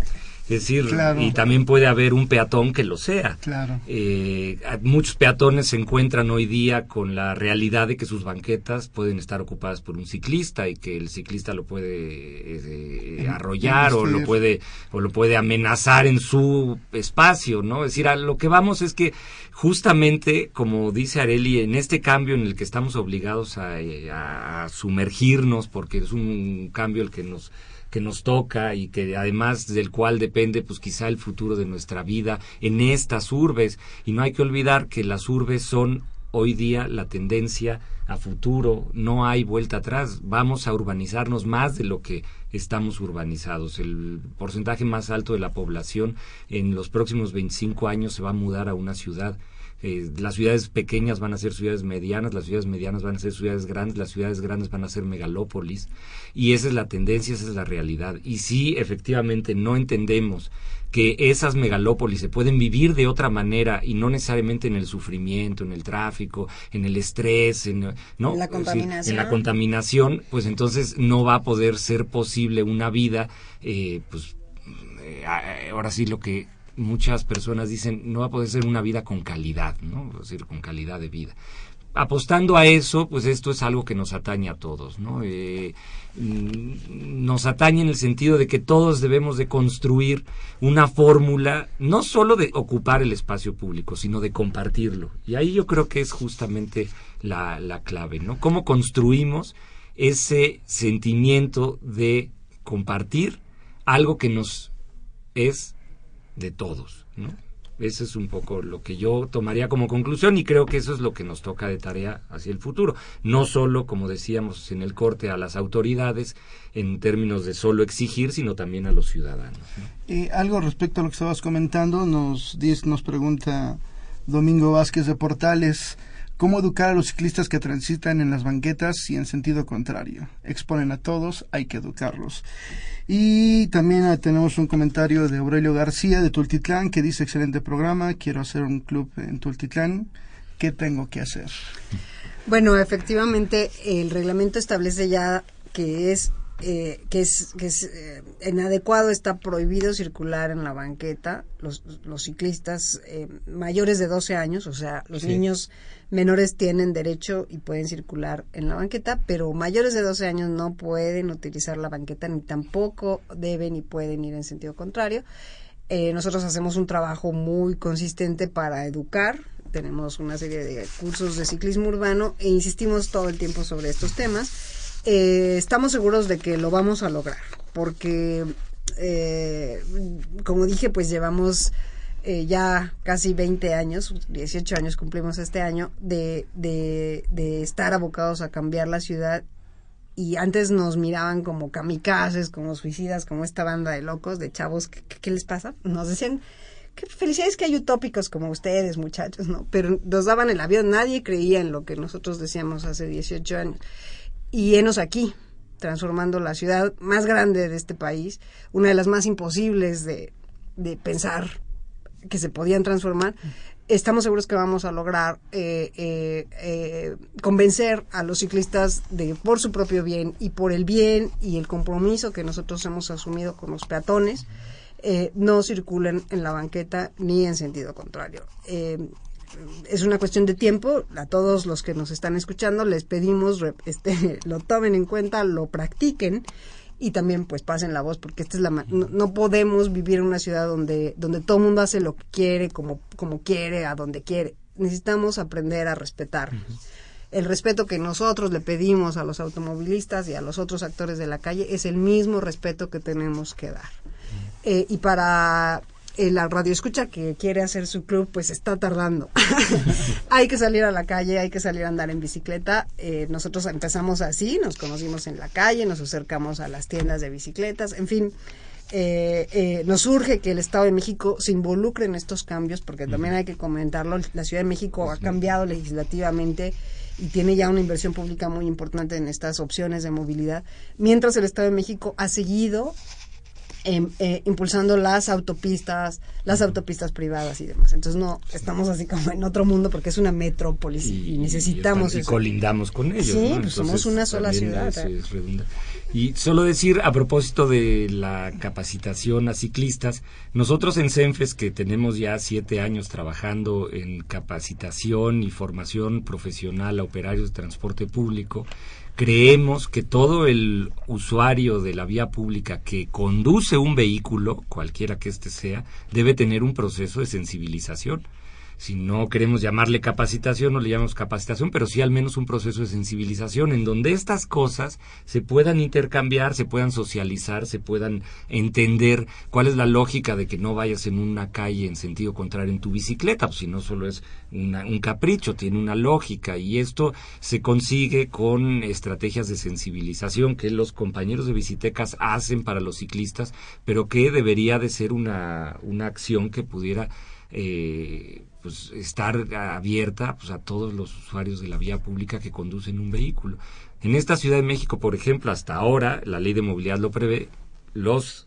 Es decir, y también puede haber un peatón que lo sea. Claro. Eh, muchos peatones se encuentran hoy día con la realidad de que sus banquetas pueden estar ocupadas por un ciclista y que el ciclista lo puede eh, arrollar o lo puede o lo puede amenazar en su espacio, ¿no? Es decir, a lo que vamos es que justamente, como dice Areli, en este cambio en el que estamos obligados a sumergirnos, porque es un cambio el que nos que nos toca y que además del cual depende pues quizá el futuro de nuestra vida en estas urbes. Y no hay que olvidar que las urbes son hoy día la tendencia a futuro, no hay vuelta atrás, vamos a urbanizarnos más de lo que estamos urbanizados. El porcentaje más alto de la población en los próximos 25 años se va a mudar a una ciudad eh, las ciudades pequeñas van a ser ciudades medianas, las ciudades medianas van a ser ciudades grandes, las ciudades grandes van a ser megalópolis. Y esa es la tendencia, esa es la realidad. Y si efectivamente no entendemos que esas megalópolis se pueden vivir de otra manera y no necesariamente en el sufrimiento, en el tráfico, en el estrés, en, ¿no? la contaminación. en la contaminación, pues entonces no va a poder ser posible una vida, eh, pues eh, ahora sí lo que muchas personas dicen no va a poder ser una vida con calidad, ¿no? Es decir, con calidad de vida. Apostando a eso, pues esto es algo que nos atañe a todos, ¿no? Eh, mm, nos atañe en el sentido de que todos debemos de construir una fórmula, no solo de ocupar el espacio público, sino de compartirlo. Y ahí yo creo que es justamente la, la clave, ¿no? Cómo construimos ese sentimiento de compartir algo que nos es de todos, ¿no? Ese es un poco lo que yo tomaría como conclusión y creo que eso es lo que nos toca de tarea hacia el futuro. No solo, como decíamos en el corte, a las autoridades en términos de solo exigir, sino también a los ciudadanos. Y algo respecto a lo que estabas comentando, nos, nos pregunta Domingo Vázquez de Portales. ¿Cómo educar a los ciclistas que transitan en las banquetas y en sentido contrario? Exponen a todos, hay que educarlos. Y también ah, tenemos un comentario de Aurelio García de Tultitlán que dice, excelente programa, quiero hacer un club en Tultitlán, ¿qué tengo que hacer? Bueno, efectivamente, el reglamento establece ya que es eh, que es, que es eh, inadecuado, está prohibido circular en la banqueta los, los ciclistas eh, mayores de 12 años, o sea, los niños menores tienen derecho y pueden circular en la banqueta, pero mayores de 12 años no pueden utilizar la banqueta ni tampoco deben y pueden ir en sentido contrario. nosotros hacemos un trabajo muy consistente para educar, tenemos una serie de cursos de ciclismo urbano e insistimos todo el tiempo sobre estos temas eh, estamos seguros de que lo vamos a lograr, porque, eh, como dije, pues llevamos eh, ya casi 20 años, 18 años cumplimos este año, de, de, estar abocados a cambiar la ciudad y antes nos miraban como kamikazes, como suicidas, como esta banda de locos, de chavos, ¿qué, les pasa? Nos decían, qué felicidades que hay utópicos como ustedes, muchachos, ¿no? Pero nos daban el avión, nadie creía en lo que nosotros decíamos hace 18 años y enos aquí, transformando la ciudad más grande de este país, una de las más imposibles de, pensar que se podían transformar, estamos seguros que vamos a lograr eh, eh, eh, convencer a los ciclistas de por su propio bien y por el bien y el compromiso que nosotros hemos asumido con los peatones no circulen en la banqueta ni en sentido contrario es una cuestión de tiempo. A todos los que nos están escuchando les pedimos este, lo tomen en cuenta, lo practiquen y también pues pasen la voz porque esta es la no, podemos vivir en una ciudad donde donde todo el mundo hace lo que quiere como como quiere a donde quiere. Necesitamos aprender a respetar el respeto que nosotros le pedimos a los automovilistas y a los otros actores de la calle. Es el mismo respeto que tenemos que dar. Eh, y para la radio escucha que quiere hacer su club, pues está tardando. hay que salir a la calle, hay que salir a andar en bicicleta. Eh, nosotros empezamos así, nos conocimos en la calle, nos acercamos a las tiendas de bicicletas, en fin. Eh, eh, nos urge que el Estado de México se involucre en estos cambios, porque también hay que comentarlo, la Ciudad de México ha cambiado legislativamente y tiene ya una inversión pública muy importante en estas opciones de movilidad, mientras el Estado de México ha seguido Em, eh, impulsando las autopistas, las autopistas privadas y demás. Entonces no estamos así como en otro mundo porque es una metrópolis y, necesitamos y, colindamos con ellos. Sí, pues somos una sola ciudad. y solo decir a propósito de la capacitación a ciclistas, nosotros en CENFES que tenemos ya siete años trabajando en capacitación y formación profesional a operarios de transporte público, creemos que todo el usuario de la vía pública que conduce un vehículo, cualquiera que éste sea, debe tener un proceso de sensibilización si no queremos llamarle capacitación, no le llamamos capacitación, pero sí al menos un proceso de sensibilización en donde estas cosas se puedan intercambiar, se puedan socializar, se puedan entender cuál es la lógica de que no vayas en una calle en sentido contrario en tu bicicleta, pues si no solo es un capricho, tiene una lógica. Y esto se consigue con estrategias de sensibilización que los compañeros de bicitecas hacen para los ciclistas, pero que debería de ser una, una acción que pudiera eh, pues estar abierta pues, a todos los usuarios de la vía pública que conducen un vehículo. En esta Ciudad de México, por ejemplo, hasta ahora la ley de movilidad lo prevé, los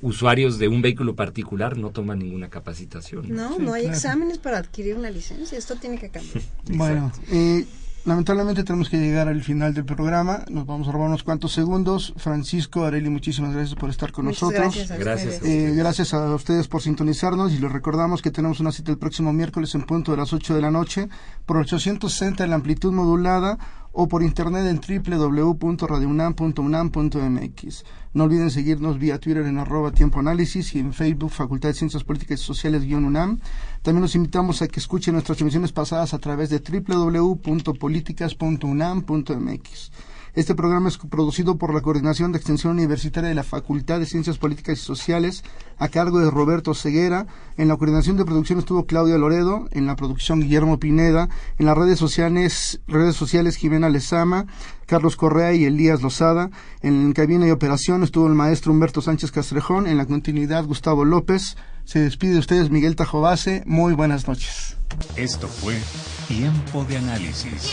usuarios de un vehículo particular no toman ninguna capacitación. No, no, hay exámenes para adquirir una licencia, esto tiene que cambiar. bueno, eh, lamentablemente tenemos que llegar al final del programa. Nos vamos a robar unos cuantos segundos. Francisco, Areli, muchísimas gracias por estar con nosotros. Gracias a, gracias. Eh, gracias a ustedes por sintonizarnos y les recordamos que tenemos una cita el próximo miércoles en punto de las 8 de la noche por 860 en la amplitud modulada o por internet en www.radiounam.unam.mx. No olviden seguirnos vía Twitter en arroba tiempo análisis y en Facebook Facultad de Ciencias Políticas y Sociales UNAM. También los invitamos a que escuchen nuestras emisiones pasadas a través de www.políticas.unam.mx. Este programa es producido por la Coordinación de Extensión Universitaria de la Facultad de Ciencias Políticas y Sociales a cargo de Roberto Ceguera. En la coordinación de producción estuvo Claudia Loredo, en la producción Guillermo Pineda, en las redes sociales, redes sociales Jimena Lezama, Carlos Correa y Elías Lozada. En cabina y operación estuvo el maestro Humberto Sánchez Castrejón, en la continuidad Gustavo López. Se despide de ustedes Miguel Tajobase. Muy buenas noches. Esto fue Tiempo de Análisis